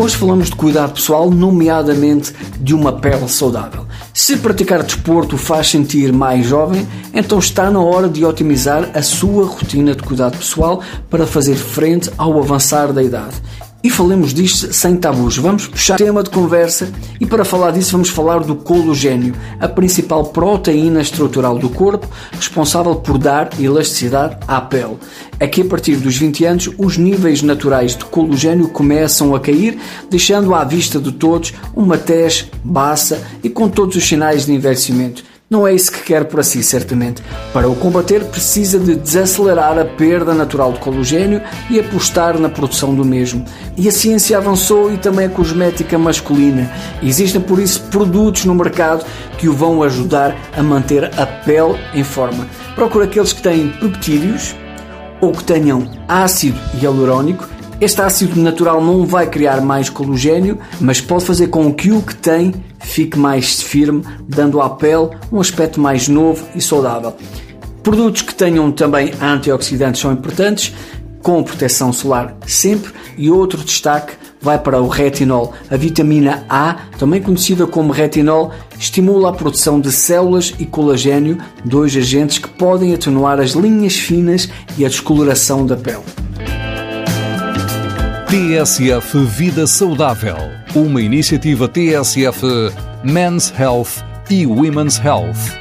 Hoje falamos de cuidado pessoal, nomeadamente de uma pele saudável. Se praticar desporto faz sentir mais jovem, então está na hora de otimizar a sua rotina de cuidado pessoal para fazer frente ao avançar da idade. E falemos disto sem tabus. Vamos puxar tema de conversa e para falar disso vamos falar do cologênio, a principal proteína estrutural do corpo, responsável por dar elasticidade à pele. Aqui a partir dos 20 anos, os níveis naturais de cologênio começam a cair, deixando à vista de todos uma tez baça e com todos os sinais de envelhecimento. Não é isso que quer para si, certamente. Para o combater, precisa de desacelerar a perda natural de cologênio e apostar na produção do mesmo. E a ciência avançou e também a cosmética masculina. Existem, por isso, produtos no mercado que o vão ajudar a manter a pele em forma. Procure aqueles que têm peptídeos ou que tenham ácido hialurónico este ácido natural não vai criar mais cologênio, mas pode fazer com que o que tem fique mais firme, dando à pele um aspecto mais novo e saudável. Produtos que tenham também antioxidantes são importantes, com proteção solar sempre. E outro destaque vai para o retinol. A vitamina A, também conhecida como retinol, estimula a produção de células e colagênio, dois agentes que podem atenuar as linhas finas e a descoloração da pele. TSF Vida Saudável, uma iniciativa TSF Men's Health e Women's Health.